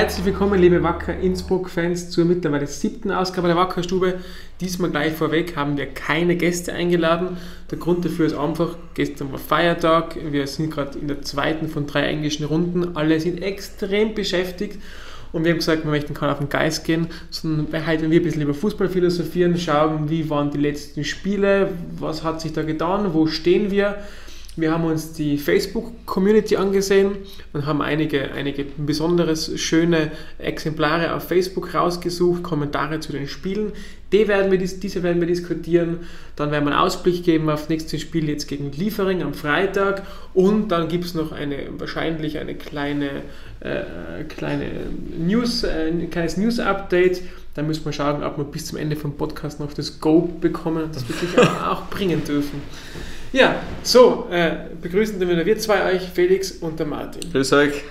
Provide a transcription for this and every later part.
herzlich willkommen, liebe Wacker Innsbruck-Fans, zur mittlerweile siebten Ausgabe der Wackerstube. Diesmal gleich vorweg haben wir keine Gäste eingeladen. Der Grund dafür ist einfach, gestern war Feiertag, wir sind gerade in der zweiten von drei englischen Runden, alle sind extrem beschäftigt und wir haben gesagt, wir möchten keinen auf den Geist gehen, sondern halt, wenn wir ein bisschen über Fußball philosophieren, schauen, wie waren die letzten Spiele, was hat sich da getan, wo stehen wir wir haben uns die Facebook-Community angesehen und haben einige, einige besonderes schöne Exemplare auf Facebook rausgesucht, Kommentare zu den Spielen. Die werden wir, diese werden wir diskutieren. Dann werden wir einen Ausblick geben auf das nächste Spiel jetzt gegen Liefering am Freitag. Und dann gibt es noch eine, wahrscheinlich eine kleine, äh, kleine News, äh, ein kleines News-Update. Da müssen wir schauen, ob wir bis zum Ende vom Podcast noch das Go bekommen, das wir sicher auch bringen dürfen. Ja, so, äh, begrüßen wir wir zwei euch, Felix und der Martin. Grüß euch.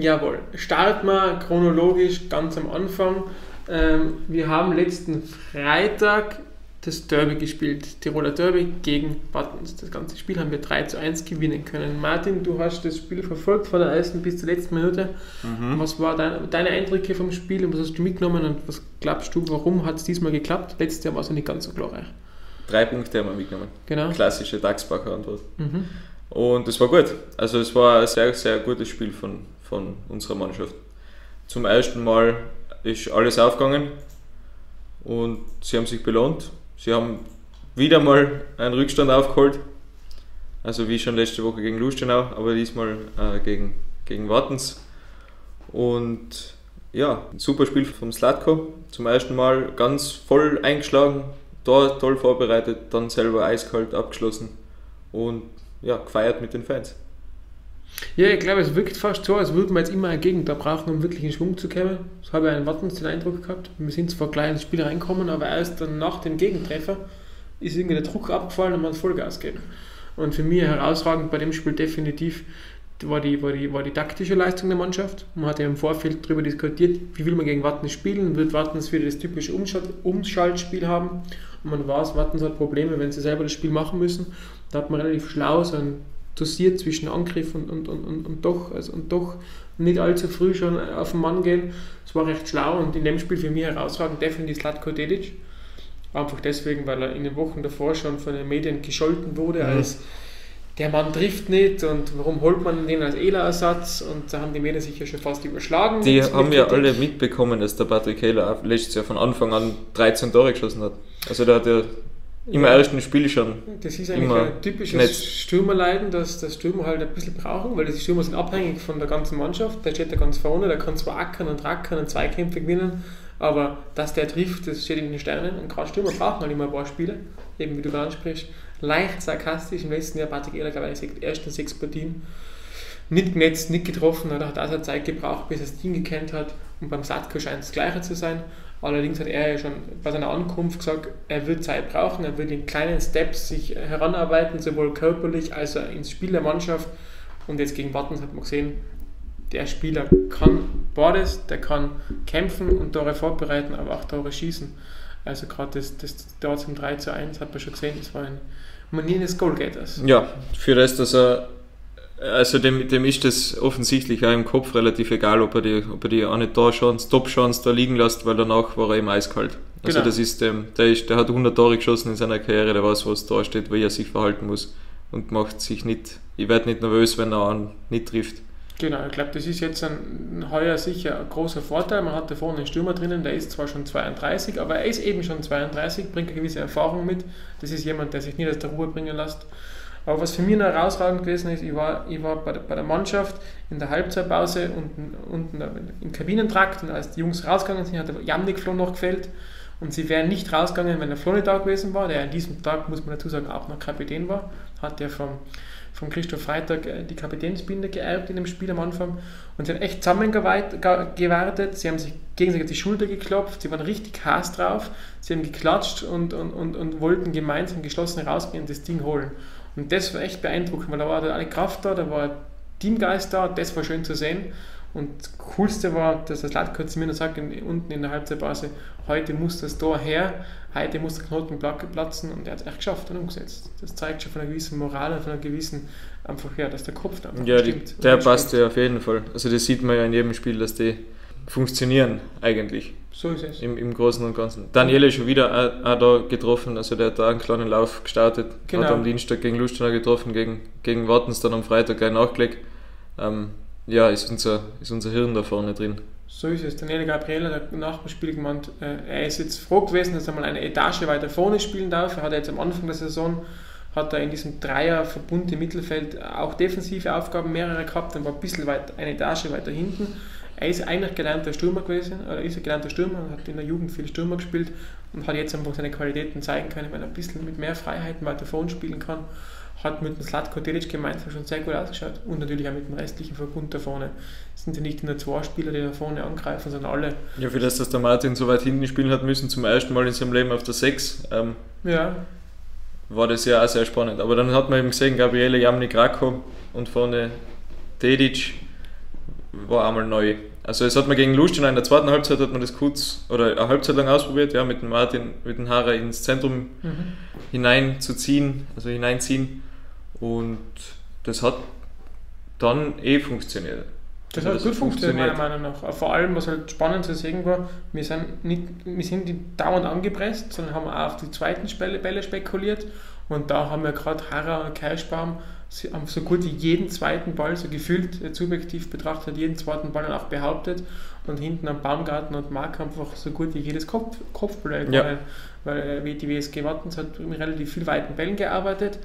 Jawohl, starten wir chronologisch ganz am Anfang. Ähm, wir haben letzten Freitag das Derby gespielt, Tiroler Derby gegen Wattens. Das ganze Spiel haben wir 3 zu 1 gewinnen können. Martin, du hast das Spiel verfolgt von der ersten bis zur letzten Minute. Mhm. Was waren dein, deine Eindrücke vom Spiel und was hast du mitgenommen und was glaubst du, warum hat es diesmal geklappt? Letztes Jahr war es nicht ganz so glorreich. Drei Punkte haben wir mitgenommen. Genau. Klassische Dachsbacher Antwort. Mhm. Und es war gut. Also es war ein sehr, sehr gutes Spiel von, von unserer Mannschaft. Zum ersten Mal ist alles aufgegangen und sie haben sich belohnt. Sie haben wieder mal einen Rückstand aufgeholt. Also wie schon letzte Woche gegen Lustenau, aber diesmal äh, gegen, gegen Wartens. Und ja, ein super Spiel vom Slatko. Zum ersten Mal ganz voll eingeschlagen, da toll vorbereitet, dann selber eiskalt abgeschlossen und ja, gefeiert mit den Fans. Ja, ich glaube, es wirkt fast so, als würden wir jetzt immer ein Gegenteil brauchen, um wirklich in Schwung zu kommen. Das habe ich einen Wartens den Eindruck gehabt. Wir sind zwar gleich ins Spiel reinkommen, aber erst dann nach dem Gegentreffer ist irgendwie der Druck abgefallen und man hat Vollgas gegeben. Und für mich herausragend bei dem Spiel definitiv war die, war, die, war die taktische Leistung der Mannschaft. Man hat ja im Vorfeld darüber diskutiert, wie will man gegen Wattens spielen. Wird Wattens wieder das typische Umschaltspiel haben? Und man weiß, Wattens hat Probleme, wenn sie selber das Spiel machen müssen. Da hat man relativ schlau so ein dosiert zwischen Angriff und, und, und, und, und, doch, also, und doch nicht allzu früh schon auf den Mann gehen. Das war recht schlau und in dem Spiel für mich herausragend definitiv Slatko Dedic. Einfach deswegen, weil er in den Wochen davor schon von den Medien gescholten wurde als der Mann trifft nicht und warum holt man den als Ela-Ersatz und da haben die Medien sich ja schon fast überschlagen. Die haben ja alle mitbekommen, dass der Patrick Ela letztes Jahr von Anfang an 13 Tore geschossen hat. Also der hat ja im ja, ersten Spiel schon. Das ist eigentlich ein typisches netz. Stürmerleiden, dass der Stürmer halt ein bisschen brauchen, weil die Stürmer sind abhängig von der ganzen Mannschaft. Der steht da ganz vorne, der kann zwar ackern und rackern und Zweikämpfe gewinnen, aber dass der trifft, das steht in den Sternen. Und gerade Stürmer brauchen halt immer ein paar Spiele, eben wie du gerade ansprichst leicht sarkastisch. Im letzten Jahr Patrick Ehler, glaube ich, die ersten sechs Partien nicht genetzt, nicht getroffen. Da hat er Zeit gebraucht, bis er das Team gekannt hat. Und beim Satko scheint es Gleiche zu sein. Allerdings hat er ja schon bei seiner Ankunft gesagt, er wird Zeit brauchen, er wird in kleinen Steps sich heranarbeiten, sowohl körperlich als auch ins Spiel der Mannschaft. Und jetzt gegen Wattens hat man gesehen, der Spieler kann beides, der kann kämpfen und Tore vorbereiten, aber auch Tore schießen. Also gerade das, das dort zum 3 zu 1 hat man schon gesehen, das war ein Manier des Goalgetters. Ja, für das, dass er also dem, dem ist das offensichtlich auch im Kopf relativ egal, ob er die, ob er die eine Torchance, Top-Chance da liegen lässt, weil danach war er eben eiskalt. Also genau. das ist dem, der, ist, der hat 100 Tore geschossen in seiner Karriere, der weiß, was da steht, wie er sich verhalten muss und macht sich nicht, ich werde nicht nervös, wenn er einen nicht trifft. Genau, ich glaube, das ist jetzt ein, heuer sicher ein großer Vorteil. Man hat da vorne einen Stürmer drinnen, der ist zwar schon 32, aber er ist eben schon 32, bringt eine gewisse Erfahrung mit. Das ist jemand, der sich nicht aus der Ruhe bringen lässt. Aber was für mich noch herausragend gewesen ist, ich war, ich war bei, der, bei der Mannschaft in der Halbzeitpause unten, unten im Kabinentrakt und als die Jungs rausgegangen sind, hat der Jamnik Flo noch gefällt und sie wären nicht rausgegangen, wenn der Flo nicht da gewesen war, der an diesem Tag, muss man dazu sagen, auch noch Kapitän war, hat der vom von Christoph Freitag äh, die Kapitänsbinde geerbt in dem Spiel am Anfang. Und sie haben echt zusammengewartet, sie haben sich gegenseitig die Schulter geklopft, sie waren richtig Hass drauf, sie haben geklatscht und, und, und, und wollten gemeinsam geschlossen rausgehen und das Ding holen. Und das war echt beeindruckend, weil da war alle Kraft da, da war Teamgeist da, das war schön zu sehen. Und das Coolste war, dass das Latko zu mir noch sagt, unten in der Halbzeitpause, heute muss das Tor her, heute muss der Knoten platzen und er hat es echt geschafft und umgesetzt. Das zeigt schon von einer gewissen Moral und von einer gewissen, einfach, ja, dass der Kopf da Ja, die, der passt ja auf jeden Fall. Also das sieht man ja in jedem Spiel, dass die, funktionieren eigentlich. So ist es. Im, im Großen und Ganzen. Daniele schon wieder auch, auch, da getroffen, also der hat da einen kleinen Lauf gestartet, genau. hat am Dienstag gegen Lustenau getroffen, gegen, gegen Wartens dann am Freitag gleich nachgelegt. Ähm, ja, ist unser, ist unser Hirn da vorne drin. So ist es. Daniele Gabriele hat nach dem Spiel gemeint, äh, er ist jetzt froh gewesen, dass er mal eine Etage weiter vorne spielen darf. Er hat jetzt am Anfang der Saison hat er in diesem Dreierverbund im Mittelfeld auch defensive Aufgaben mehrere gehabt und war ein bisschen weit, eine Etage weiter hinten. Er ist eigentlich gelernter Stürmer gewesen, oder ist ein gelernter Stürmer und hat in der Jugend viel Stürmer gespielt und hat jetzt einfach seine Qualitäten zeigen können, weil er ein bisschen mit mehr Freiheiten weiter vorne spielen kann hat mit dem Slatko Delic gemeinsam schon sehr gut ausgeschaut und natürlich auch mit dem restlichen Verbund da vorne. Es sind ja nicht nur zwei Spieler, die da vorne angreifen, sondern alle. Ja, für das, dass der Martin so weit hinten spielen hat müssen, zum ersten Mal in seinem Leben auf der 6, ähm, ja. war das ja auch sehr spannend. Aber dann hat man eben gesehen, Gabriele Jamni Krako und vorne Dedic war einmal neu. Also es hat man gegen Lustenau in der zweiten Halbzeit hat man das kurz oder eine Halbzeit lang ausprobiert, ja, mit dem Martin, mit dem Hara ins Zentrum mhm. hineinzuziehen, also hineinziehen. Und das hat dann eh funktioniert. Das hat also gut funktioniert, meiner Meinung nach. Vor allem, was halt spannend zu sehen war, wir sind nicht, wir sind nicht dauernd angepresst, sondern haben auch auf die zweiten Bälle spekuliert. Und da haben wir gerade Harra und Kirschbaum haben so gut wie jeden zweiten Ball, so gefühlt äh, subjektiv betrachtet, jeden zweiten Ball dann auch behauptet. Und hinten am Baumgarten und Mark einfach so gut wie jedes Kopf, Kopfball, ja. weil, weil äh, die WSG Wattens hat mit relativ viel weiten Bällen gearbeitet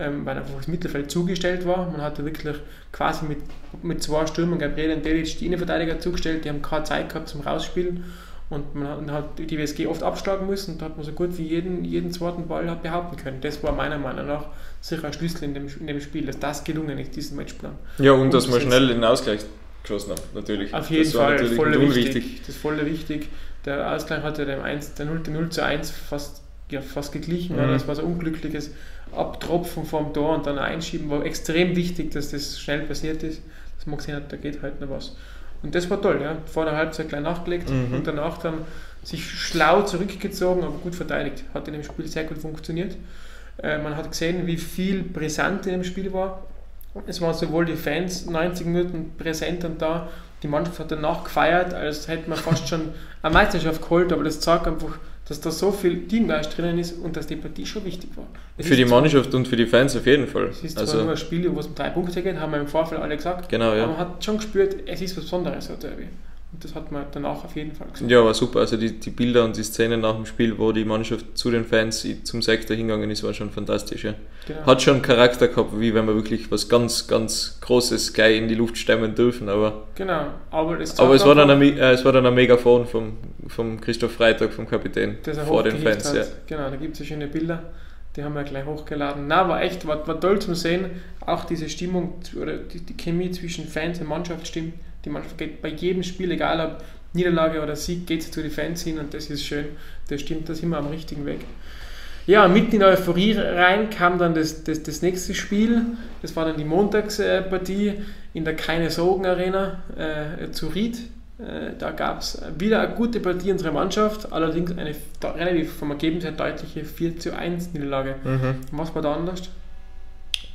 ähm, weil einfach das Mittelfeld zugestellt war. Man hatte wirklich quasi mit, mit zwei Stürmern, Gabriel und Delic, die Innenverteidiger zugestellt, die haben keine Zeit gehabt zum Rausspielen und man hat die WSG oft abschlagen müssen und da hat man so gut wie jeden, jeden zweiten Ball hat behaupten können. Das war meiner Meinung nach sicher ein Schlüssel in dem, in dem Spiel, dass das gelungen ist, diesen Matchplan. Ja, und, und dass man schnell den Ausgleich geschossen hat, natürlich. Auf jeden das Fall, voll wichtig. Das ist voll wichtig. Der Ausgleich hatte dem 1, der 0, der 0 zu 1 fast, ja, fast geglichen. Mhm. Das war so ein unglückliches Abtropfen vom Tor und dann einschieben, war extrem wichtig, dass das schnell passiert ist, dass man gesehen hat, da geht halt noch was. Und das war toll, ja. vor der Halbzeit gleich nachgelegt mhm. und danach dann sich schlau zurückgezogen, aber gut verteidigt. Hat in dem Spiel sehr gut funktioniert. Äh, man hat gesehen, wie viel brisant in dem Spiel war. Es waren sowohl die Fans 90 Minuten präsent und da, die Mannschaft hat danach gefeiert, als hätte man fast schon eine Meisterschaft geholt, aber das zeigt einfach, dass da so viel Teamgeist drinnen ist und dass die Partie schon wichtig war. Es für die Mannschaft und für die Fans auf jeden Fall. Es ist zwar also, nur ein Spiel, wo es um drei Punkte geht, haben wir im Vorfeld alle gesagt, genau, ja. aber man hat schon gespürt, es ist was Besonderes, so Derby. Das hat man dann auch auf jeden Fall gesehen. Ja, war super. Also die, die Bilder und die Szenen nach dem Spiel, wo die Mannschaft zu den Fans zum Sektor hingegangen ist, war schon fantastisch. Ja. Genau. Hat schon Charakter gehabt, wie wenn wir wirklich was ganz, ganz Großes gleich in die Luft stemmen dürfen. Aber, genau, aber, es, aber es, war dann ein, äh, es war dann ein Megafon vom, vom Christoph Freitag, vom Kapitän, vor den Fans. Ja. Genau, da gibt es ja schöne Bilder. Die haben wir gleich hochgeladen. Na, war echt, war, war toll zum Sehen. Auch diese Stimmung oder die, die Chemie zwischen Fans und Mannschaft stimmt die Mannschaft geht bei jedem Spiel, egal ob Niederlage oder Sieg, geht sie zu den Fans hin und das ist schön. Das stimmt, da sind wir am richtigen Weg. Ja, mitten in der Euphorie rein kam dann das, das, das nächste Spiel. Das war dann die Montagspartie in der Keine Sorgen Arena äh, zu Ried. Äh, da gab es wieder eine gute Partie unserer Mannschaft, allerdings eine relativ vom Ergebnis her deutliche 4 zu 1 Niederlage. Mhm. Was war da anders?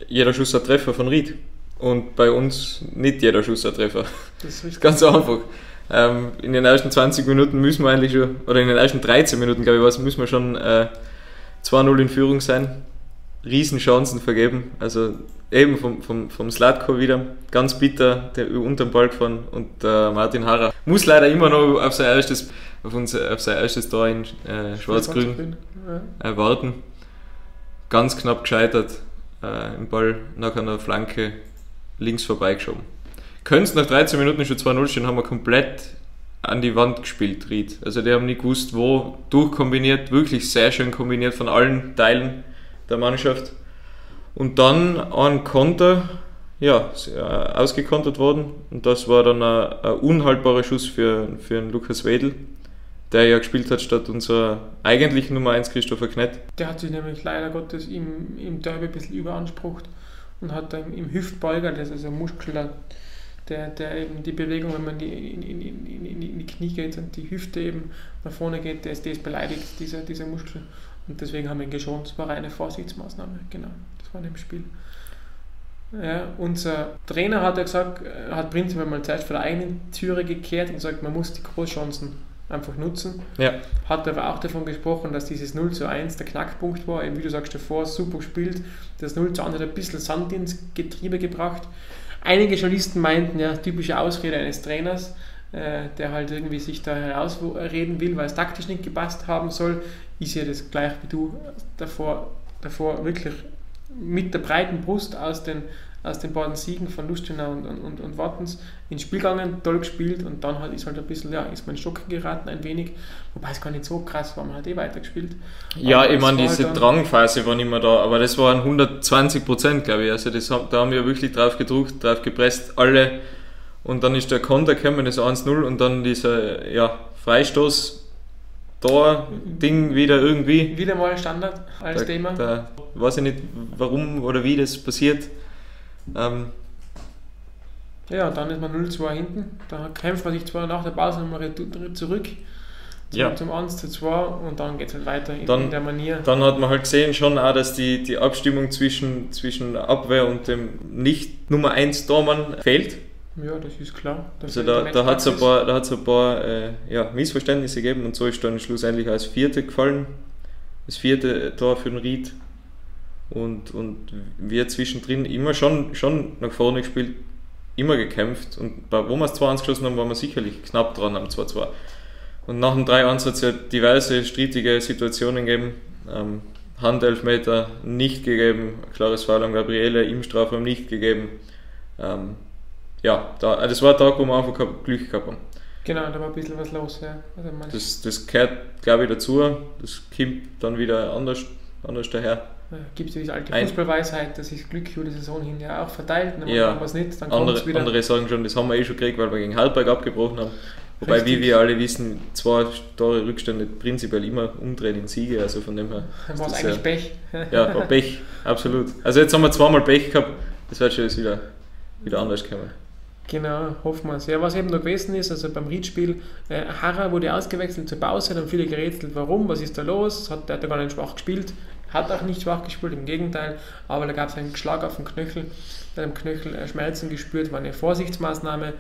Jeder Schuss ein Treffer von Ried und bei uns nicht jeder Schuss ein Treffer. Das ist Ganz einfach. Ähm, in den ersten 20 Minuten müssen wir eigentlich schon, oder in den ersten 13 Minuten, glaube ich, was, müssen wir schon äh, 2-0 in Führung sein. Riesenchancen vergeben. Also eben vom, vom, vom Slatko wieder, ganz bitter, der unter den Ball gefahren und äh, Martin Harrer muss leider immer noch auf sein erstes, auf unser, auf sein erstes Tor in äh, Schwarz-Grün ja. warten. Ganz knapp gescheitert, äh, im Ball nach einer Flanke links vorbeigeschoben. Können nach 13 Minuten schon 2-0 stehen, haben wir komplett an die Wand gespielt, Ried. Also die haben nicht gewusst, wo durchkombiniert, wirklich sehr schön kombiniert von allen Teilen der Mannschaft. Und dann ein Konter, ja, ausgekontert worden. Und das war dann ein, ein unhaltbarer Schuss für, für den Lukas Wedel, der ja gespielt hat statt unser eigentlich Nummer 1 Christopher Knett. Der hat sich nämlich leider Gottes im, im Derby ein bisschen überansprucht und hat dann im Hüftbeuger, das ist ein Muskel, der, der eben die Bewegung, wenn man die, in, in, in, in, die Knie geht und die Hüfte eben nach vorne geht, der ist, der ist beleidigt, dieser, dieser Muskel. Und deswegen haben wir ihn geschont. Es war eine Vorsichtsmaßnahme, genau. Das war in dem Spiel. Ja, unser Trainer hat ja gesagt, hat prinzipiell mal Zeit für die eigene Türe gekehrt und gesagt, man muss die Großchancen einfach nutzen. Ja. Hat aber auch davon gesprochen, dass dieses 0 zu 1 der Knackpunkt war. Eben wie du sagst davor, super gespielt. Das 0 zu 1 hat ein bisschen Sand ins Getriebe gebracht. Einige Journalisten meinten, ja, typische Ausrede eines Trainers, äh, der halt irgendwie sich da herausreden will, weil es taktisch nicht gepasst haben soll. Ich sehe das gleich wie du davor, davor wirklich mit der breiten Brust aus den aus den beiden Siegen von Lustenau und, und, und Wattens ins Spiel gegangen, toll gespielt und dann halt ist halt ein bisschen, ja, ist man in Schock geraten ein wenig, wobei es gar nicht so krass war, man hat eh weitergespielt. Ja, aber ich meine, diese halt Drangphase war nicht mehr da, aber das waren 120 Prozent, glaube ich, also das, da haben wir wirklich drauf gedruckt, drauf gepresst, alle und dann ist der Konter gekommen, das 1-0 und dann dieser, ja, Freistoß, Tor, Ding wieder irgendwie. Wieder mal Standard als da, Thema. Da weiß ich nicht, warum oder wie das passiert. Ähm, ja, dann ist man 0-2 hinten. Da kämpft man sich zwar nach der Pause nochmal zurück zum, ja. zum 1 zu 2 und dann geht es halt weiter in, dann, in, der Manier. Dann hat man halt gesehen schon auch, dass die, die Abstimmung zwischen, zwischen Abwehr und dem nicht Nummer 1 Tormann fehlt. Ja, das ist klar. also da, da hat es ein paar, da ein paar äh, ja, Missverständnisse gegeben und so ist dann schlussendlich als Vierte gefallen. Das vierte Tor für den Ried und, und wir zwischendrin immer schon, schon nach vorne gespielt, immer gekämpft und bei, wo wir es 2-1 geschossen haben, waren wir sicherlich knapp dran am 2-2. Und nach dem 3-1 hat es ja diverse strittige Situationen gegeben. Ähm, Handelfmeter nicht gegeben, klares Foul an Gabriele, im Strafraum nicht gegeben. Ähm, ja, da, das war der Tag, wo wir einfach Glück gehabt haben. Genau, da war ein bisschen was los. Ja. Also das, das gehört, glaube ich, dazu. Das kommt dann wieder anders, anders daher gibt es ja diese alte Fußballweisheit, dass sich Glück über die Saison hin ja auch verteilt. Dann ja. haben wir es nicht, dann kommt es wieder. Andere sagen schon, das haben wir eh schon gekriegt, weil wir gegen Halbberg abgebrochen haben. Wobei, Richtig. wie wir alle wissen, zwei Tore Rückstände prinzipiell immer umdrehen in Siege, also von dem her. Dann war es eigentlich ja, Pech. ja, war Pech, absolut. Also jetzt haben wir zweimal Pech gehabt, das wird schon jetzt wieder, wieder anders kommen. Genau, hoffen wir es. Ja, was eben noch gewesen ist, also beim Riedspiel, äh, Harra wurde ausgewechselt zur Pause, dann viele gerätselt, warum, was ist da los, hat, der hat ja gar nicht schwach gespielt, hat auch nicht schwach gespielt, im Gegenteil, aber da gab es einen Schlag auf den Knöchel, bei dem Knöchel äh, Schmerzen gespürt, war eine Vorsichtsmaßnahme.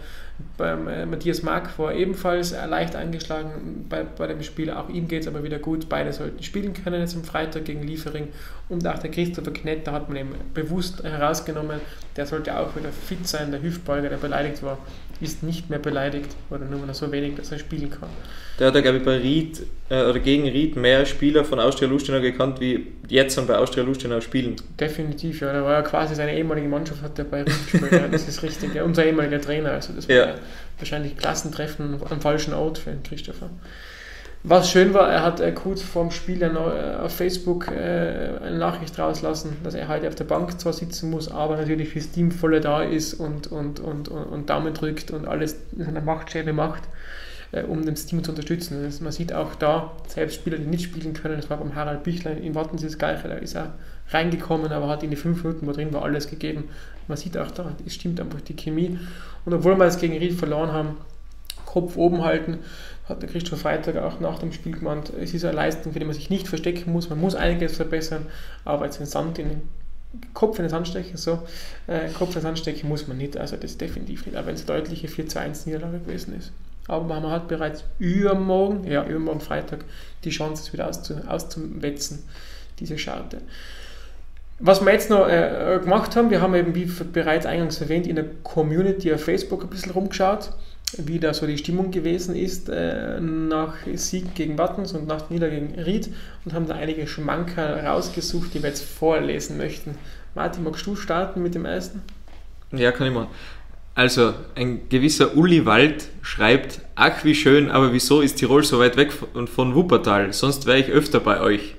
Beim äh, Matthias Mark war ebenfalls äh, leicht angeschlagen bei, bei dem Spiel, auch ihm geht es aber wieder gut, beide sollten spielen können jetzt am Freitag gegen Liefering. Und auch der Christopher Knett, da hat man eben bewusst herausgenommen, der sollte auch wieder fit sein, der Hüftbeuger, der beleidigt war, ist nicht mehr beleidigt oder nur noch so wenig, dass er spielen kann. Der hat ja, glaube ich, bei Ried äh, oder gegen Ried mehr Spieler von Austria Lustenau gekannt, wie jetzt dann bei Austria Lustenau spielen. Definitiv, ja. Der war ja quasi seine ehemalige Mannschaft, hat der bei Ried gespielt. ja, das ist richtig. Ja. Unser ehemaliger Trainer, also das war ja. wahrscheinlich Klassentreffen am falschen Ort für den Christopher. Was schön war, er hat äh, kurz vorm Spiel dann äh, auf Facebook äh, eine Nachricht rauslassen, dass er heute auf der Bank zwar sitzen muss, aber natürlich fürs Team voll da ist und, und, und, und, und Daumen drückt und alles in seiner Machtschere macht um das Team zu unterstützen. Das, man sieht auch da, selbst Spieler, die nicht spielen können, das war beim Harald Büchlein in Wattens das Gleiche, da ist er reingekommen, aber hat in die fünf Minuten, wo drin war, alles gegeben. Man sieht auch da, es stimmt einfach die Chemie. Und obwohl wir es gegen Ried verloren haben, Kopf oben halten, hat der Christoph Freitag auch nach dem Spiel gemeint, es ist eine Leistung, für die man sich nicht verstecken muss, man muss einiges verbessern, aber jetzt den Sand in den Kopf in den Sand stecken, so, äh, Kopf in den Sand stecken muss man nicht, also das definitiv nicht, auch wenn es eine deutliche 4 zu 1 Niederlage gewesen ist. Aber man hat bereits übermorgen, ja, übermorgen Freitag, die Chance, es wieder auszu, auszuwetzen, diese Scharte. Was wir jetzt noch äh, gemacht haben, wir haben eben, wie bereits eingangs erwähnt, in der Community auf Facebook ein bisschen rumgeschaut, wie da so die Stimmung gewesen ist äh, nach Sieg gegen Wattens und nach Nieder gegen Ried und haben da einige Schmankerl rausgesucht, die wir jetzt vorlesen möchten. Martin, magst du starten mit dem ersten? Ja, kann ich mal. Also, ein gewisser Uli Wald schreibt, ach wie schön, aber wieso ist Tirol so weit weg von, von Wuppertal? Sonst wäre ich öfter bei euch.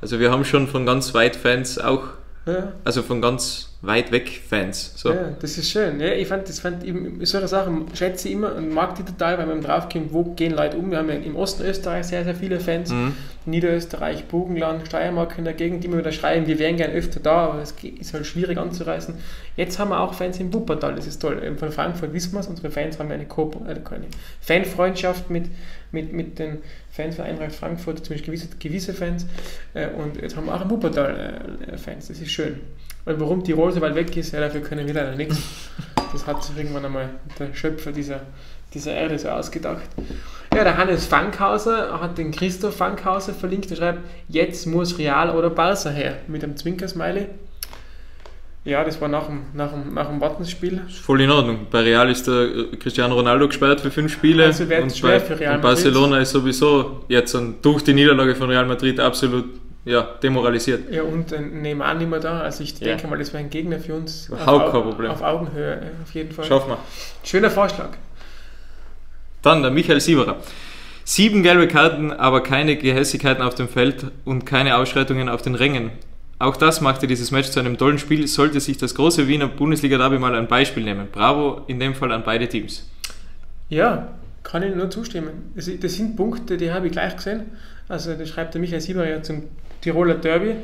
Also wir haben schon von ganz weit Fans auch, ja. also von ganz weit weg Fans. So. Ja, das ist schön. Ja, ich fand, das fand eben, solche Sachen schätze ich immer und mag die total, weil man draufkommt, wo gehen Leute um. Wir haben ja im Osten Österreich sehr, sehr viele Fans, mhm. Niederösterreich, Burgenland, Steiermark in der Gegend, die immer wieder schreiben, wir wären gern öfter da, aber es ist halt schwierig anzureißen. Jetzt haben wir auch Fans in Wuppertal, das ist toll. Von Frankfurt wissen wir es, unsere Fans haben eine, Co äh, eine Fanfreundschaft mit, mit, mit den Fans von Eintracht Frankfurt, zumindest gewisse, gewisse Fans. Äh, und jetzt haben wir auch in Wuppertal äh, Fans, das ist schön. Weil warum Tirol so weit weg ist, ja, dafür können wir leider nichts. Das hat sich irgendwann einmal der Schöpfer dieser, dieser Erde so ausgedacht. Ja, der Hannes Fankhauser hat den Christoph Fankhauser verlinkt. Er schreibt, jetzt muss Real oder Barca her. Mit einem Zwinkersmiley. Ja, das war nach dem, nach dem, nach dem Wattensspiel. Voll in Ordnung. Bei Real ist der Cristiano Ronaldo gesperrt für fünf Spiele. Also und bei, für Real und Barcelona ist sowieso jetzt durch die Niederlage von Real Madrid absolut ja, demoralisiert. Ja, und äh, Neymar nicht mehr da. Also ich denke ja. mal, das wäre ein Gegner für uns. Überhaupt kein Problem. Auf Augenhöhe, auf jeden Fall. Schaffen wir. Schöner Vorschlag. Dann der Michael Sieberer. Sieben gelbe Karten, aber keine Gehässigkeiten auf dem Feld und keine Ausschreitungen auf den Rängen. Auch das machte dieses Match zu einem tollen Spiel. Sollte sich das große Wiener Bundesliga-Derby mal ein Beispiel nehmen. Bravo in dem Fall an beide Teams. Ja, kann ich nur zustimmen. Das, sind Punkte, die habe ich gleich gesehen. Also, das schreibt der Michael Sieberer ja zum Tiroler Derby.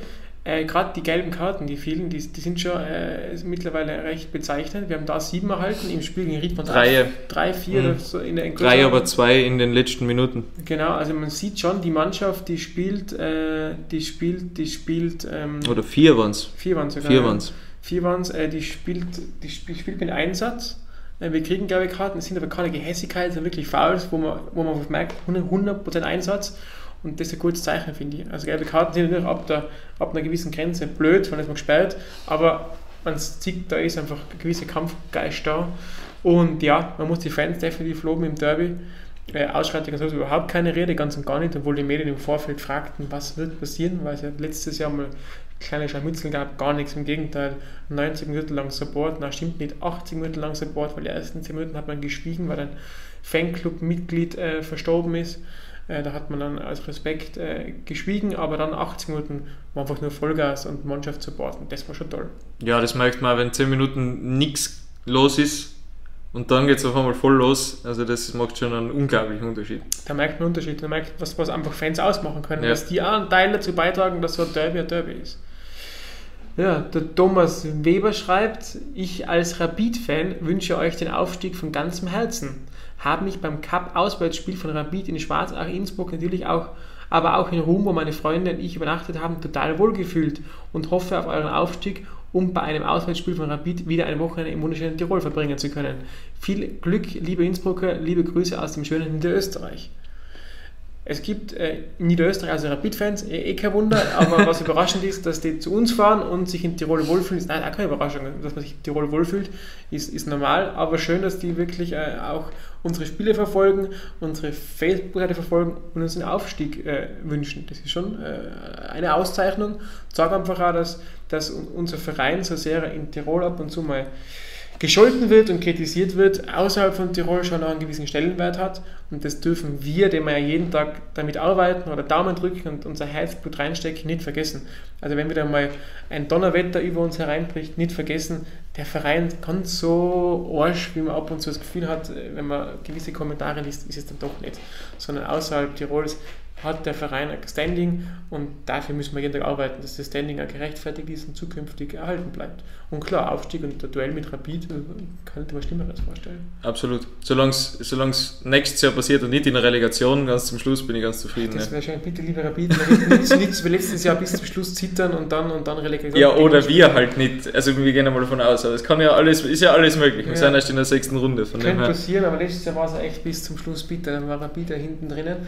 Äh, Gerade die gelben Karten, die vielen, die, die sind schon äh, mittlerweile recht bezeichnend. Wir haben da sieben erhalten im Spiel gegen Riedmann. Drei. Drei, vier mhm. so in der Drei, aber zwei in den letzten Minuten. Genau, also man sieht schon, die Mannschaft, die spielt, äh, die spielt, die spielt. Ähm, Oder vier waren es. Vier waren es sogar. Vier waren es. Vier waren es, äh, die spielt, die spielt mit Einsatz. Äh, wir kriegen, glaube ich, Karten, es sind aber keine Gehässigkeiten, sondern wirklich Fouls, wo man, wo man merkt, 100% Einsatz. Und das ist ein gutes Zeichen, finde ich. Also gelbe Karten sind natürlich ab, der, ab einer gewissen Grenze blöd, wenn es mal gesperrt, aber man sieht, da ist einfach ein gewisser Kampfgeist da. Und ja, man muss die Fans definitiv loben im Derby. Äh, Ausschreitungen sowieso überhaupt keine Rede, ganz und gar nicht, obwohl die Medien im Vorfeld fragten, was wird passieren, weil es ja letztes Jahr mal kleine Scharmützel gab, gar nichts, im Gegenteil, 90 Minuten lang Support, na stimmt nicht, 80 Minuten lang Support, weil die ersten 10 Minuten hat man geschwiegen, weil ein Fanclub-Mitglied äh, verstorben ist. Äh, da hat man dann als Respekt äh, geschwiegen, aber dann 80 Minuten war einfach nur Vollgas und Mannschaft supporten. Das war schon toll. Ja, das merkt man, wenn 10 Minuten nichts los ist und dann geht es auf einmal voll los. Also das macht schon einen unglaublichen Unterschied. Da merkt man einen Unterschied, da merkt was, was einfach Fans ausmachen können, ja. dass die auch einen Teil dazu beitragen, dass so ein Derby ein Derby ist. Ja, der Thomas Weber schreibt, ich als Rapid-Fan wünsche euch den Aufstieg von ganzem Herzen habe mich beim Cup-Auswärtsspiel von Rapid in Schwarzach, Innsbruck natürlich auch, aber auch in Ruhm, wo meine Freunde und ich übernachtet haben, total wohlgefühlt und hoffe auf euren Aufstieg, um bei einem Auswärtsspiel von Rapid wieder eine Woche im wunderschönen Tirol verbringen zu können. Viel Glück, liebe Innsbrucker, liebe Grüße aus dem schönen Niederösterreich. Es gibt äh, in Niederösterreich also Rapid-Fans, eh, eh, kein Wunder, aber was überraschend ist, dass die zu uns fahren und sich in Tirol wohlfühlen, ist nein, auch keine Überraschung, dass man sich in Tirol wohlfühlt, ist, ist normal, aber schön, dass die wirklich äh, auch unsere Spiele verfolgen, unsere Facebook-Seite verfolgen und uns einen Aufstieg äh, wünschen. Das ist schon äh, eine Auszeichnung. Ich sage einfach auch, dass, dass unser Verein so sehr in Tirol ab und zu mal gescholten wird und kritisiert wird, außerhalb von Tirol schon noch einen gewissen Stellenwert hat. Und das dürfen wir, dem wir ja jeden Tag damit arbeiten oder Daumen drücken und unser Herzblut reinstecken, nicht vergessen. Also wenn wieder mal ein Donnerwetter über uns hereinbricht, nicht vergessen, der Verein ganz so arsch, wie man ab und zu das Gefühl hat, wenn man gewisse Kommentare liest, ist es dann doch nicht. Sondern außerhalb Tirols hat der Verein ein Standing und dafür müssen wir jeden Tag arbeiten, dass das Standing auch gerechtfertigt ist und zukünftig erhalten bleibt. Und klar, Aufstieg und der Duell mit Rapid äh, kann ich mir Schlimmeres vorstellen. Absolut. Solange es nächstes Jahr passiert und nicht in der Relegation, ganz zum Schluss bin ich ganz zufrieden. Das wäre schön, bitte lieber Rapid, nichts, nichts wie letztes Jahr bis zum Schluss zittern und dann und dann Relegation. Ja, oder wir halt nicht. Also wir gehen einmal davon aus, aber es kann ja alles, ist ja alles möglich. Wir ja. sind erst in der sechsten Runde. Von Könnte passieren, aber letztes Jahr war es echt bis zum Schluss bitter. Dann war Rapid da hinten drinnen.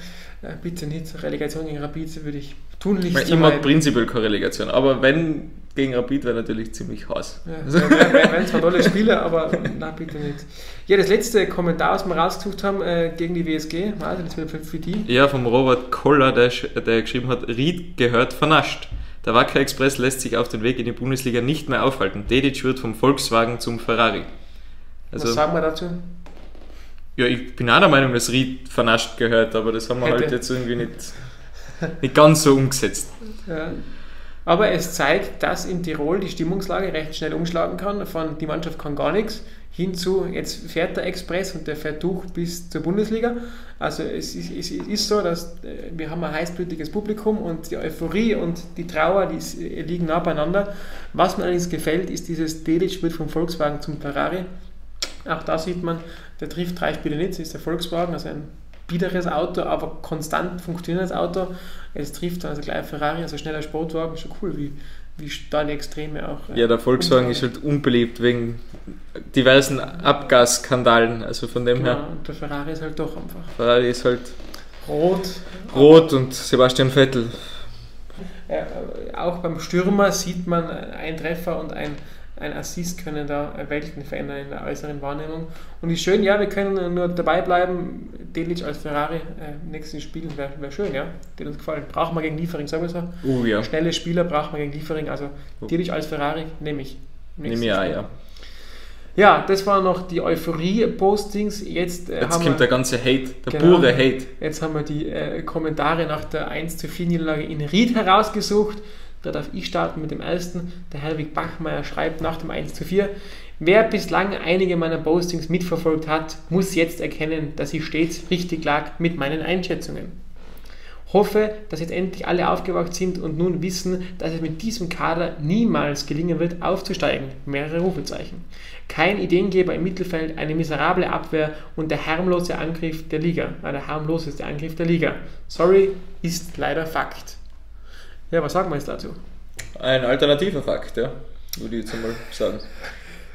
Äh, bitte nicht. Relegation gegen Rapid würde ich tunlichst Ich mag prinzipiell keine Relegation, aber wenn gegen Rapid wäre natürlich ziemlich heiß. Ja, also, wären zwar tolle Spiele, aber nein, bitte nicht. Ja, das letzte Kommentar, was wir rausgesucht haben äh, gegen die WSG, also das wird für die. Ja, vom Robert Koller, der, der geschrieben hat, Ried gehört vernascht. Der Wacker Express lässt sich auf den Weg in die Bundesliga nicht mehr aufhalten. Dedic wird vom Volkswagen zum Ferrari. Also, was sagen wir dazu? Ja, ich bin auch der Meinung, dass Ried vernascht gehört, aber das haben wir halt Hätte. halt jetzt irgendwie nicht, nicht ganz so umgesetzt. Ja. Aber es zeigt, dass in Tirol die Stimmungslage recht schnell umschlagen kann. Von die Mannschaft kann gar nichts hinzu, jetzt fährt der Express und der fährt durch bis zur Bundesliga. Also es ist, es ist so, dass äh, wir haben ein heißblütiges Publikum und die Euphorie und die Trauer, die liegen nah beieinander. Was mir allerdings gefällt, ist dieses Delic wird vom Volkswagen zum Ferrari. Auch da sieht man, der trifft drei Spiele nicht, ist der Volkswagen, also ein biederes Auto, aber konstant funktionierendes Auto. Es trifft dann also gleich Ferrari, also schneller Sportwagen, schon cool, wie, wie da die Extreme auch. Äh, ja, der Volkswagen ist halt unbeliebt wegen diversen Abgasskandalen. Also von dem genau, her. Und der Ferrari ist halt doch einfach. Ferrari ist halt rot. Rot und Sebastian Vettel. Äh, auch beim Stürmer sieht man ein Treffer und ein ein Assist können da Welten verändern in der äußeren Wahrnehmung. Und ist schön, ja, wir können nur dabei bleiben. Delic als Ferrari äh, nächsten Spielen wäre wär schön, ja. Der uns gefallen. Braucht man gegen Liefering sowieso. Uh, ja. Schnelle Spieler braucht man gegen Liefering. Also uh. Delic als Ferrari nehme ich. Nehme ich auch, ja. Ja, das waren noch die Euphorie-Postings. Jetzt, äh, jetzt kommt der ganze Hate, der genau, pure Hate. Jetzt haben wir die äh, Kommentare nach der 1 zu 4 Niederlage in Ried herausgesucht. Da darf ich starten mit dem ersten. Der Herwig Bachmeier schreibt nach dem 1 zu 4. Wer bislang einige meiner Postings mitverfolgt hat, muss jetzt erkennen, dass ich stets richtig lag mit meinen Einschätzungen. Hoffe, dass jetzt endlich alle aufgewacht sind und nun wissen, dass es mit diesem Kader niemals gelingen wird, aufzusteigen. Mehrere Rufezeichen. Kein Ideengeber im Mittelfeld, eine miserable Abwehr und der harmlose Angriff der Liga. Der harmloseste Angriff der Liga. Sorry, ist leider Fakt. Ja, was sagen wir jetzt dazu? Ein alternativer Fakt, ja, würde ich jetzt einmal sagen.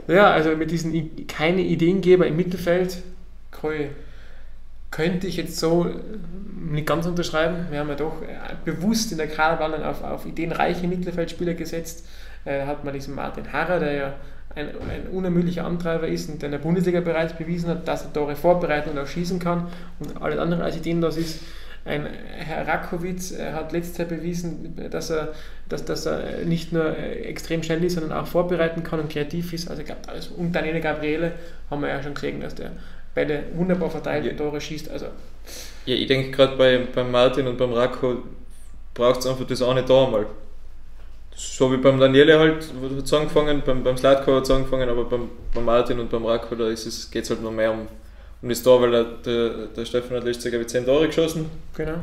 Ja, also mit diesen keine Ideengeber im Mittelfeld könnte ich jetzt so nicht ganz unterschreiben. Wir haben ja doch äh, bewusst in der Kaderplanung auf, auf ideenreiche Mittelfeldspieler gesetzt. Äh, hat man diesen Martin Harrer, der ja ein, ein unermüdlicher Antreiber ist und der in der Bundesliga bereits bewiesen hat, dass er Tore vorbereiten und auch schießen kann und alles andere als ideenlos ist. Ein Herr Rakowitz hat letztes Jahr bewiesen, dass er, dass, dass er nicht nur äh, extrem schnell ist, sondern auch vorbereiten kann und kreativ ist. Also ich glaube, alles. Und Daniele Gabriele haben wir ja schon gesehen, dass der beide wunderbar verteilt ja. Tore schießt. Also. Ja, ich denke gerade bei, beim Martin und beim Rako braucht es einfach das eine da mal. So wie beim Daniele halt hat es angefangen, beim, beim Slatko hat es angefangen, aber beim, beim Martin und beim Rako da geht es halt noch mehr um und ist da, weil der, der, der Stefan hat letztes Jahr, glaube ich, 10 Tore geschossen. Genau.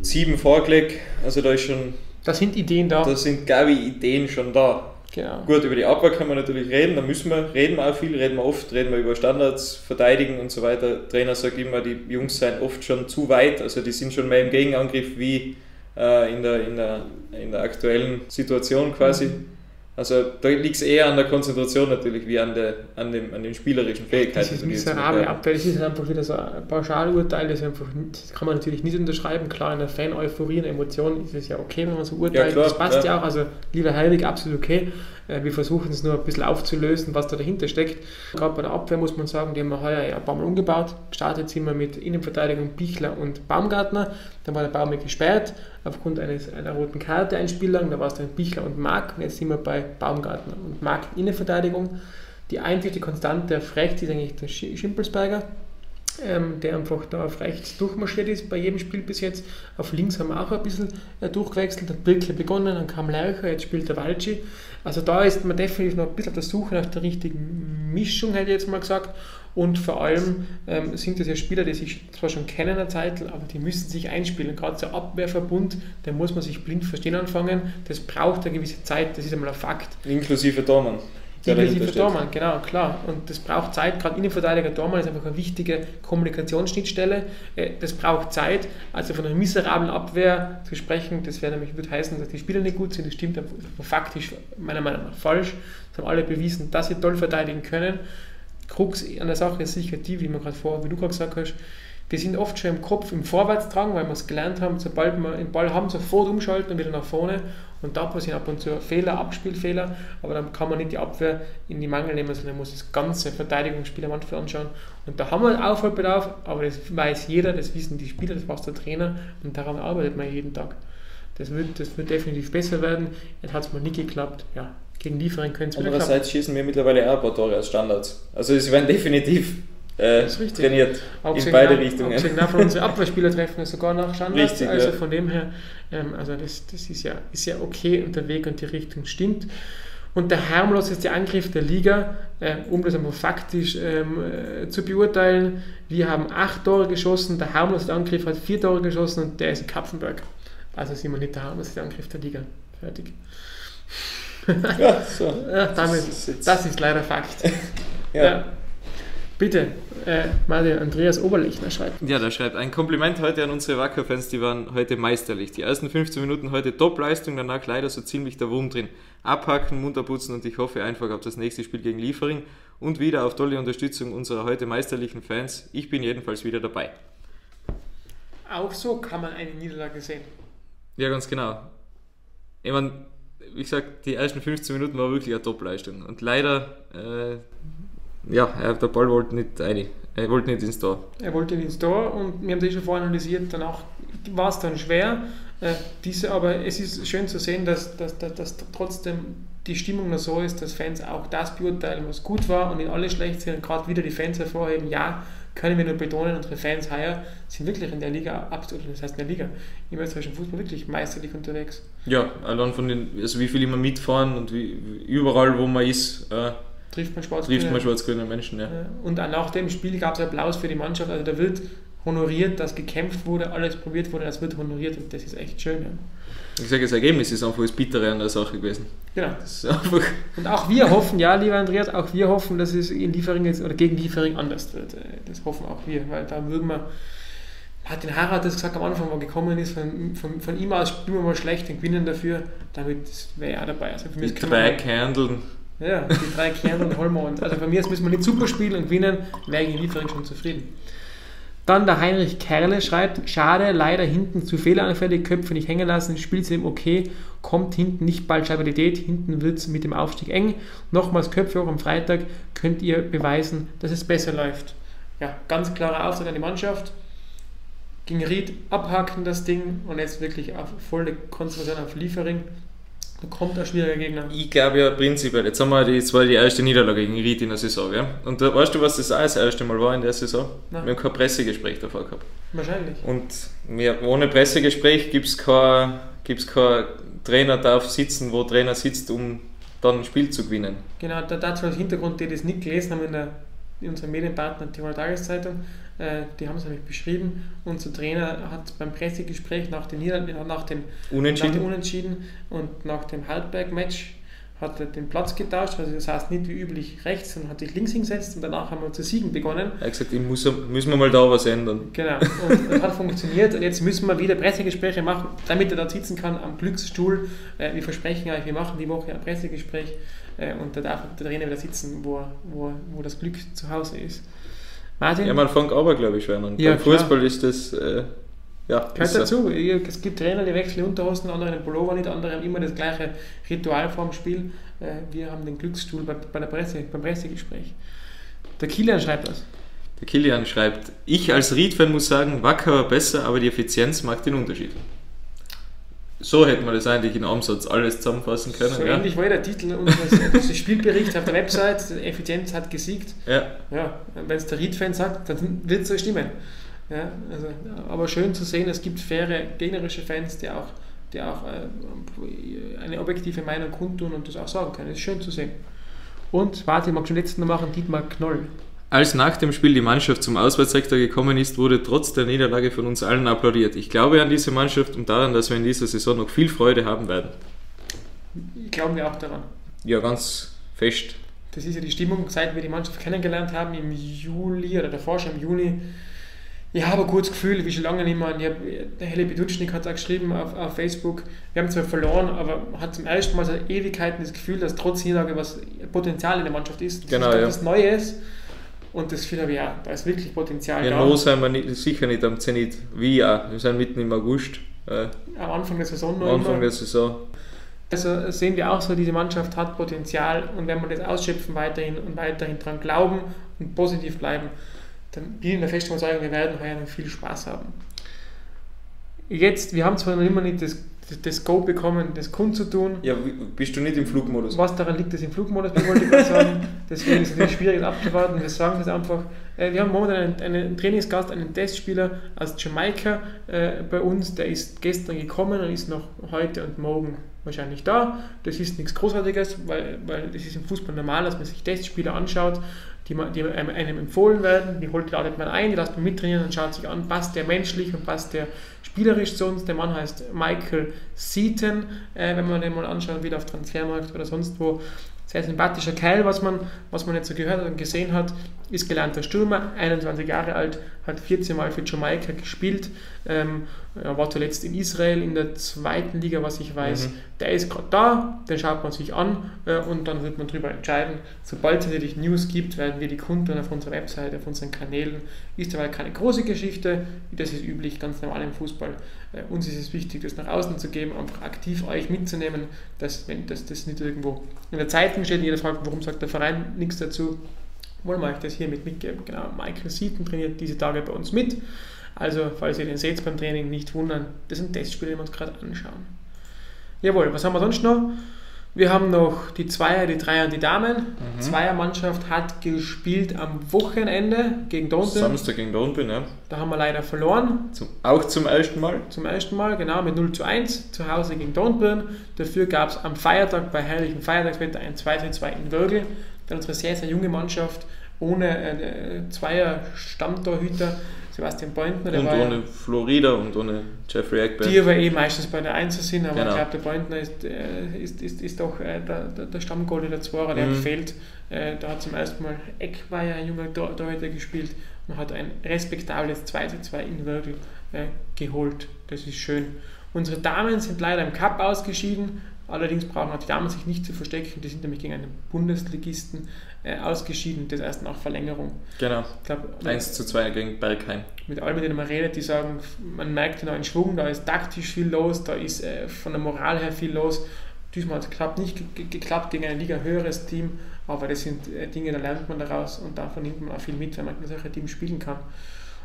Sieben vorgelegt, also da ist schon. Da sind Ideen da. Da sind, glaube ich, Ideen schon da. Genau. Gut, über die Abwehr kann man natürlich reden, da müssen wir, reden wir auch viel, reden wir oft, reden wir über Standards, Verteidigen und so weiter. Der Trainer sagt immer, die Jungs seien oft schon zu weit, also die sind schon mehr im Gegenangriff wie äh, in, der, in, der, in der aktuellen Situation quasi. Mhm. Also da liegt es eher an der Konzentration natürlich wie an, der, an, dem, an den spielerischen Fähigkeiten. Das ist miserable Abwehr, das ist einfach wieder so ein Pauschalurteil, das, einfach, das kann man natürlich nicht unterschreiben. Klar, in der Fan-Euphorie, in der Emotion ist es ja okay, wenn man so urteilt. Ja, klar, das passt ja. ja auch, also lieber Heilig, absolut okay. Äh, wir versuchen es nur ein bisschen aufzulösen, was da dahinter steckt. Gerade bei der Abwehr muss man sagen, die haben wir heuer ja ein paar Mal umgebaut. Gestartet sind wir mit Innenverteidigung Bichler und Baumgartner. Dann war der Baum gesperrt aufgrund eines, einer roten Karte ein Spiel lang. Da war es dann Bichler und Mark. Und jetzt sind wir bei Baumgartner und Mark Innenverteidigung. Die einzige Konstante auf rechts ist eigentlich der Schimpelsberger ähm, der einfach da auf rechts durchmarschiert ist bei jedem Spiel bis jetzt. Auf links haben wir auch ein bisschen äh, durchgewechselt, hat Birkle begonnen, dann kam Leucher, jetzt spielt der Walci. Also da ist man definitiv noch ein bisschen auf der Suche nach der richtigen Mischung, hätte ich jetzt mal gesagt. Und vor allem ähm, sind das ja Spieler, die sich zwar schon kennen eine Zeit, aber die müssen sich einspielen. Gerade der Abwehrverbund, da muss man sich blind verstehen anfangen. Das braucht eine gewisse Zeit, das ist einmal ein Fakt. Inklusive Dormann. Inklusive Dormann, genau, klar. Und das braucht Zeit. Gerade Innenverteidiger Dormann ist einfach eine wichtige Kommunikationsschnittstelle. Äh, das braucht Zeit. Also von einer miserablen Abwehr zu sprechen, das wäre nämlich, würde heißen, dass die Spieler nicht gut sind. Das stimmt faktisch meiner Meinung nach falsch. Das haben alle bewiesen, dass sie toll verteidigen können. Krux an der Sache ist sicher die, wie, man vor, wie du gerade gesagt hast, wir sind oft schon im Kopf im Vorwärtsdrang, weil wir es gelernt haben, sobald wir den Ball haben, sofort umschalten und wieder nach vorne. Und da passieren ab und zu Fehler, Abspielfehler, aber dann kann man nicht die Abwehr in die Mangel nehmen, sondern muss das ganze Verteidigungsspiel am Anfang anschauen. Und da haben wir Aufholbedarf, aber das weiß jeder, das wissen die Spieler, das weiß der Trainer und daran arbeitet man jeden Tag. Das wird, das wird definitiv besser werden. Jetzt hat es mal nicht geklappt. Ja, gegen Liefering können es wieder Andererseits schießen wir mittlerweile auch ein paar Tore als Standards. Also sie werden definitiv äh, trainiert in beide Richtungen. Auch von unseren Abwehrspieler treffen sogar nach Standards. Richtig, also ja. von dem her, ähm, also das, das ist, ja, ist ja okay und der Weg und die Richtung stimmt. Und der harmloseste Angriff der Liga, äh, um das einmal faktisch ähm, äh, zu beurteilen, wir haben acht Tore geschossen, der harmloseste Angriff hat vier Tore geschossen und der ist in Kapfenberg. Also sind wir nicht der harmloseste Angriff der Liga. Fertig. Ja, so. ja, damit, das ist leider Fakt. ja. ja. Bitte, äh, Martin, Andreas Oberlichner schreibt. Ja, der schreibt ein Kompliment heute an unsere Wacker-Fans, die waren heute meisterlich. Die ersten 15 Minuten heute Top-Leistung, danach leider so ziemlich der Wurm drin. Abhacken, munter putzen und ich hoffe einfach auf das nächste Spiel gegen Liefering und wieder auf tolle Unterstützung unserer heute meisterlichen Fans. Ich bin jedenfalls wieder dabei. Auch so kann man eine Niederlage sehen. Ja, ganz genau. Ich meine, wie gesagt, die ersten 15 Minuten war wirklich eine Top-Leistung. Und leider äh, ja, der Ball wollte nicht rein. Er wollte nicht ins Tor. Er wollte nicht ins Tor und wir haben das schon vorher analysiert. Danach war es dann schwer. Äh, diese, aber es ist schön zu sehen, dass, dass, dass, dass, trotzdem die Stimmung noch so ist, dass Fans auch das beurteilen, was gut war und in alle schlecht sind. Gerade wieder die Fans hervorheben, ja, können wir nur betonen, unsere Fans heuer sind wirklich in der Liga absolut, das heißt in der Liga, im österreichischen Fußball wirklich meisterlich unterwegs. Ja, allein von den, also wie viel immer mitfahren und wie, überall, wo man ist, äh, trifft man schwarz-grüne schwarz Menschen. Ja. Und auch nach dem Spiel gab es Applaus für die Mannschaft. Also da wird honoriert, dass gekämpft wurde, alles probiert wurde, das wird honoriert und das ist echt schön. Ja. Ich sage, das Ergebnis ist einfach das Bittere an der Sache gewesen. Genau. und auch wir hoffen, ja, lieber Andreas, auch wir hoffen, dass es in Liefering jetzt, oder gegen Liefering anders wird. Das hoffen auch wir, weil da würden wir. Martin Harrer hat das gesagt am Anfang, wo er gekommen ist, von, von, von ihm aus spielen wir mal schlecht und gewinnen dafür, damit wäre er dabei. Also für mich drei Kandeln ja, die drei Kerne holen wir. Also bei mir müssen wir nicht super spielen und gewinnen, wäre ich in Liefering schon zufrieden. Dann der Heinrich Kerle schreibt, schade, leider hinten zu fehleranfällig, Köpfe nicht hängen lassen, Spielsystem okay, kommt hinten nicht bald Stabilität, hinten wird es mit dem Aufstieg eng. Nochmals Köpfe auch am Freitag, könnt ihr beweisen, dass es besser läuft. Ja, ganz klarer Auftrag an die Mannschaft. Gegen Ried abhaken das Ding und jetzt wirklich auf volle Konzentration auf Liefering. Da kommt ein schwieriger Gegner. Ich glaube ja prinzipiell, jetzt haben wir die, zwar die erste Niederlage gegen Ried in der Saison, ja? Und da, weißt du, was das auch das erste Mal war in der Saison? Nein. Wir haben kein Pressegespräch davor gehabt. Wahrscheinlich. Und wir, ohne Pressegespräch gibt es kein, gibt's kein Trainer darf sitzen, wo Trainer sitzt, um dann ein Spiel zu gewinnen. Genau, da dazu als Hintergrund, die das nicht gelesen haben in, der, in unserem Medienpartner Tiroler Tageszeitung, die haben es nämlich beschrieben. Unser Trainer hat beim Pressegespräch nach, den nach, dem, Unentschieden. nach dem Unentschieden und nach dem Halbberg-Match hat er den Platz getauscht, also das heißt nicht wie üblich rechts, sondern hat sich links hingesetzt und danach haben wir zu siegen begonnen. Er hat gesagt, muss, müssen wir mal da was ändern. Genau, und das hat funktioniert und jetzt müssen wir wieder Pressegespräche machen, damit er da sitzen kann am Glücksstuhl. Äh, wir versprechen euch, wir machen die Woche ein Pressegespräch äh, und da darf der Trainer wieder sitzen, wo, wo, wo das Glück zu Hause ist. Martin? Ja, man fängt aber, glaube ich, schon an. Ja, Beim Fußball ist das. Äh, ja, Gehört dazu. Es gibt Trainer, die wechseln Unterhosen, andere den Pullover nicht, andere haben immer das gleiche Ritual vorm Spiel. Äh, wir haben den Glücksstuhl bei, bei der Presse, beim Pressegespräch. Der Kilian schreibt das. Der Kilian schreibt, ich als Ried-Fan muss sagen, Wacker war besser, aber die Effizienz macht den Unterschied. So hätte man das eigentlich in einem Satz alles zusammenfassen können. So ja. ähnlich war der Titel unseres Spielberichts auf der Website. Effizienz hat gesiegt. Ja. ja Wenn es der Ried-Fan sagt, dann wird es so stimmen. Ja, also, aber schön zu sehen, es gibt faire gegnerische Fans, die auch, die auch äh, eine objektive Meinung kundtun und das auch sagen können. Das ist schön zu sehen. Und, warte, ich mag schon letzten noch machen, Dietmar Knoll. Als nach dem Spiel die Mannschaft zum Auswärtssektor gekommen ist, wurde trotz der Niederlage von uns allen applaudiert. Ich glaube an diese Mannschaft und daran, dass wir in dieser Saison noch viel Freude haben werden. Glauben wir auch daran. Ja, ganz fest. Das ist ja die Stimmung, seit wir die Mannschaft kennengelernt haben im Juli oder davor schon im Juni. Ich habe ein gutes Gefühl, wie schon lange nicht mehr. Hab, der Helle Bedutschnik hat auch geschrieben auf, auf, Facebook, wir haben zwar verloren, aber man hat zum ersten Mal seit Ewigkeiten das Gefühl, dass trotz Niederlage was Potenzial in der Mannschaft ist. Das genau, ist ja. was Neues. Und das finde ich ja, da ist wirklich Potenzial ja, da. Ja, sind wir nicht, sicher nicht am Zenit. Wie auch. Wir sind mitten im August. Äh, am Anfang der Saison noch. Am Anfang immer. der Saison. Also sehen wir auch so, diese Mannschaft hat Potenzial und wenn wir das ausschöpfen weiterhin und weiterhin dran glauben und positiv bleiben, dann bin ich in der festen Überzeugung, wir werden heuer noch viel Spaß haben. Jetzt, wir haben zwar noch immer nicht das das Go bekommen, das kundzutun. Ja, bist du nicht im Flugmodus? Was daran liegt, dass ich im Flugmodus bin, wollte ich gerade sagen. Deswegen ist es natürlich schwierig, abzuwarten. Wir sagen das einfach. Äh, wir haben momentan einen, einen Trainingsgast, einen Testspieler aus Jamaika äh, bei uns. Der ist gestern gekommen und ist noch heute und morgen wahrscheinlich da. Das ist nichts Großartiges, weil, weil das ist im Fußball normal, dass man sich Testspieler anschaut. die, die einem empfohlen werden, die holt, man ein, die lässt man mittrainieren und schaut sich an, passt der menschlich und passt der spielerisch zu uns. Der Mann heißt Michael Seaton, äh, wenn man den mal anschaut, wieder auf Transfermarkt oder sonst wo sehr sympathischer Kerl, was man, was man jetzt so gehört und gesehen hat, ist gelernter Stürmer, 21 Jahre alt, hat 14 Mal für Jamaika gespielt, ähm, war zuletzt in Israel in der zweiten Liga, was ich weiß. Mhm. Der ist gerade da, den schaut man sich an äh, und dann wird man darüber entscheiden. Sobald es natürlich News gibt, werden wir die Kunden auf unserer Webseite, auf unseren Kanälen. Ist aber keine große Geschichte, das ist üblich, ganz normal im Fußball. Äh, uns ist es wichtig, das nach außen zu geben, einfach aktiv euch mitzunehmen, dass wenn das, das nicht irgendwo in der Zeitung steht, jeder fragt, warum sagt der Verein nichts dazu wollen wir euch das hiermit mitgeben. Genau, Michael Seaton trainiert diese Tage bei uns mit. Also, falls ihr den seht beim Training, nicht wundern, das sind Testspiele, die wir uns gerade anschauen. Jawohl, was haben wir sonst noch? Wir haben noch die Zweier, die Dreier und die Damen. Mhm. Zweiermannschaft hat gespielt am Wochenende gegen Dornbirn. Samstag gegen Dornbirn, ja. Da haben wir leider verloren. Zum, auch zum ersten Mal? Zum ersten Mal, genau, mit 0 zu 1 zu Hause gegen Dornbirn. Dafür gab es am Feiertag bei herrlichem Feiertagswetter ein 2 zu 2 in Würgel. Dann unsere sehr, sehr junge Mannschaft ohne äh, Zweier Stammtorhüter, Sebastian Beutner. und ohne ja, Florida und ohne Jeffrey Eckberg. Die aber eh meistens bei der Einser sind, aber genau. ich glaube, der Beutner ist, äh, ist, ist, ist doch äh, der, der, der der Zweier, der mhm. hat gefehlt. Äh, da hat zum ersten Mal Eck war ja ein junger Torhüter gespielt und hat ein respektables 2 zu 2 in Würgel äh, geholt. Das ist schön. Unsere Damen sind leider im Cup ausgeschieden, Allerdings brauchen die Damen sich nicht zu verstecken, die sind nämlich gegen einen Bundesligisten äh, ausgeschieden, das erst nach Verlängerung. Genau. Ich glaub, 1 zu 2 gegen Bergheim. Mit allen, mit denen man redet, die sagen, man merkt einen neuen Schwung, da ist taktisch viel los, da ist äh, von der Moral her viel los. Diesmal hat es geklappt, nicht geklappt gegen ein Liga höheres Team, aber das sind äh, Dinge, da lernt man daraus und davon nimmt man auch viel mit, wenn man mit solchen Teams spielen kann.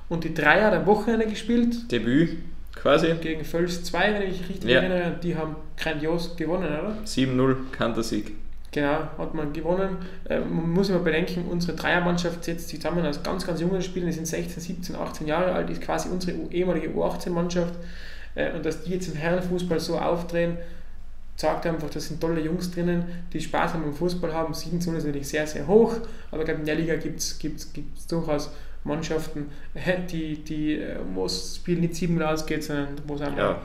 Und die Dreier hat am Wochenende gespielt. Debüt quasi. Gegen Völs 2, wenn ich mich richtig ja. erinnere. Die haben grandios gewonnen, oder? 7-0, Kantersieg. Genau, hat man gewonnen. Äh, man muss immer bedenken, unsere Dreiermannschaft setzt sich zusammen aus ganz, ganz jungen Spielern, die sind 16, 17, 18 Jahre alt, ist quasi unsere ehemalige U18-Mannschaft. Äh, und dass die jetzt im Herrenfußball so aufdrehen, zeigt einfach, da sind tolle Jungs drinnen, die Spaß haben am Fußball haben. 7 zu 0 ist natürlich sehr, sehr hoch, aber ich glaube, in der Liga gibt es durchaus Mannschaften, die, die, äh, wo das Spiel nicht 7 ausgeht, sondern wo es einmal ja.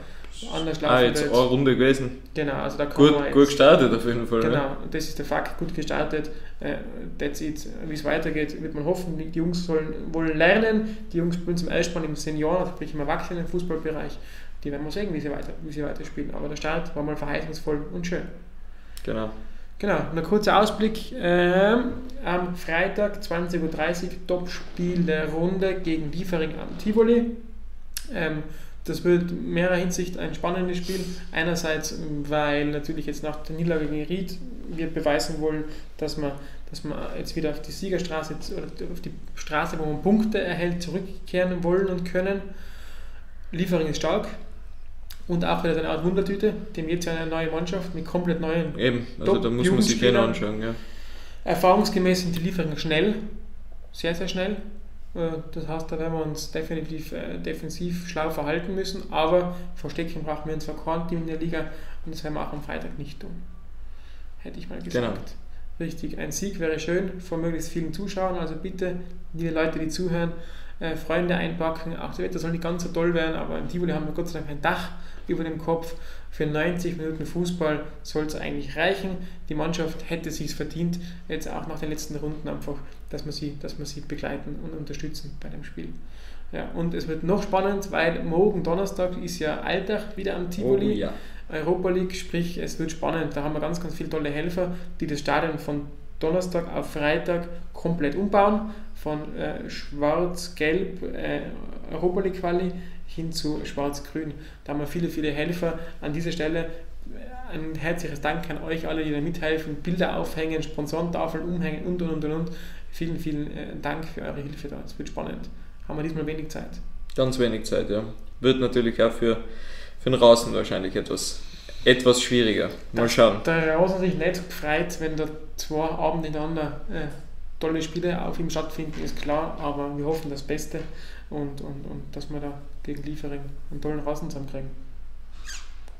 anders läuft. Ah, jetzt eine Runde gewesen. Genau, also da kann gut, man jetzt, gut gestartet auf jeden Fall. Genau, ja. das ist der Fakt, gut gestartet. Äh, that's it. Wie es weitergeht, wird man hoffen. Die Jungs sollen wollen lernen. Die Jungs spielen zum ersten Mal im Senioren, sprich im Erwachsenenfußballbereich. Die werden wir sehen, wie sie, weiter, wie sie weiterspielen. Aber der Start war mal verheißungsvoll und schön. Genau. Genau, ein kurzer Ausblick. Ähm, am Freitag 20.30 Uhr Topspiel der Runde gegen Liefering am Tivoli. Ähm, das wird in mehrerer Hinsicht ein spannendes Spiel. Einerseits, weil natürlich jetzt nach der Niederlage gegen Ried wir beweisen wollen, dass man, dass man jetzt wieder auf die Siegerstraße oder auf die Straße, wo man Punkte erhält, zurückkehren wollen und können. Liefering ist stark, und auch wieder eine Art Wundertüte. Dem jetzt eine neue Mannschaft mit komplett neuen. Eben, also da muss man sich gerne anschauen. Ja. Erfahrungsgemäß sind die Lieferungen schnell, sehr, sehr schnell. Äh, das heißt, da werden wir uns definitiv äh, defensiv schlau verhalten müssen, aber Verstecken brauchen wir uns zwar kein Team in der Liga und das werden wir auch am Freitag nicht tun. Hätte ich mal gesagt. Genau. Richtig, ein Sieg wäre schön vor möglichst vielen Zuschauern, also bitte, liebe Leute, die zuhören, äh, Freunde einpacken. Auch das Wetter soll nicht ganz so toll werden, aber im Tivoli haben wir Gott sei Dank ein Dach über dem Kopf. Für 90 Minuten Fußball soll es eigentlich reichen. Die Mannschaft hätte sich verdient, jetzt auch nach den letzten Runden einfach, dass wir sie, dass wir sie begleiten und unterstützen bei dem Spiel. Ja, und es wird noch spannend, weil morgen Donnerstag ist ja Alltag wieder am Tivoli. Oh, ja. Europa League, sprich es wird spannend. Da haben wir ganz, ganz viele tolle Helfer, die das Stadion von Donnerstag auf Freitag komplett umbauen. Von äh, schwarz-gelb äh, Europa League Quali hin zu Schwarz-Grün. Da haben wir viele, viele Helfer. An dieser Stelle ein herzliches Dank an euch alle, die da mithelfen, Bilder aufhängen, Sponsorentafeln umhängen und und und und. Vielen, vielen äh, Dank für eure Hilfe da. Es wird spannend. Haben wir diesmal wenig Zeit. Ganz wenig Zeit, ja. Wird natürlich auch für, für den Rasen wahrscheinlich etwas, etwas schwieriger. Mal schauen. Der Rasen sich nicht gefreut, wenn da zwei Abende hintereinander äh, tolle Spiele auf ihm stattfinden, ist klar, aber wir hoffen das Beste und, und, und dass wir da gegen Liefering einen tollen Rasen zusammenkriegen.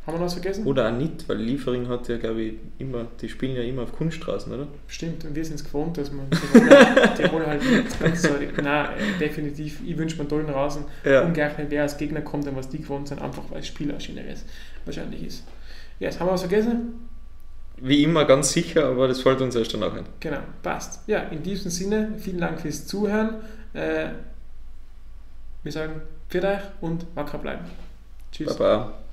Haben wir noch was vergessen? Oder auch nicht, weil Liefering hat ja, glaube ich, immer, die spielen ja immer auf Kunststraßen, oder? Stimmt, und wir sind es gewohnt, dass man Tirol, Tirol halt nicht ganz so. Nein, äh, definitiv, ich wünsche mir einen tollen Rasen. Ja. Umgerechnet, wer als Gegner kommt und was die gewohnt sind, einfach weil das Spiel auch schöneres wahrscheinlich ist. Ja, jetzt haben wir was vergessen? Wie immer ganz sicher, aber das fällt uns erst danach ein. Genau, passt. Ja, in diesem Sinne, vielen Dank fürs Zuhören. Äh, wir sagen, für euch und wacker bleiben. Tschüss. Baba.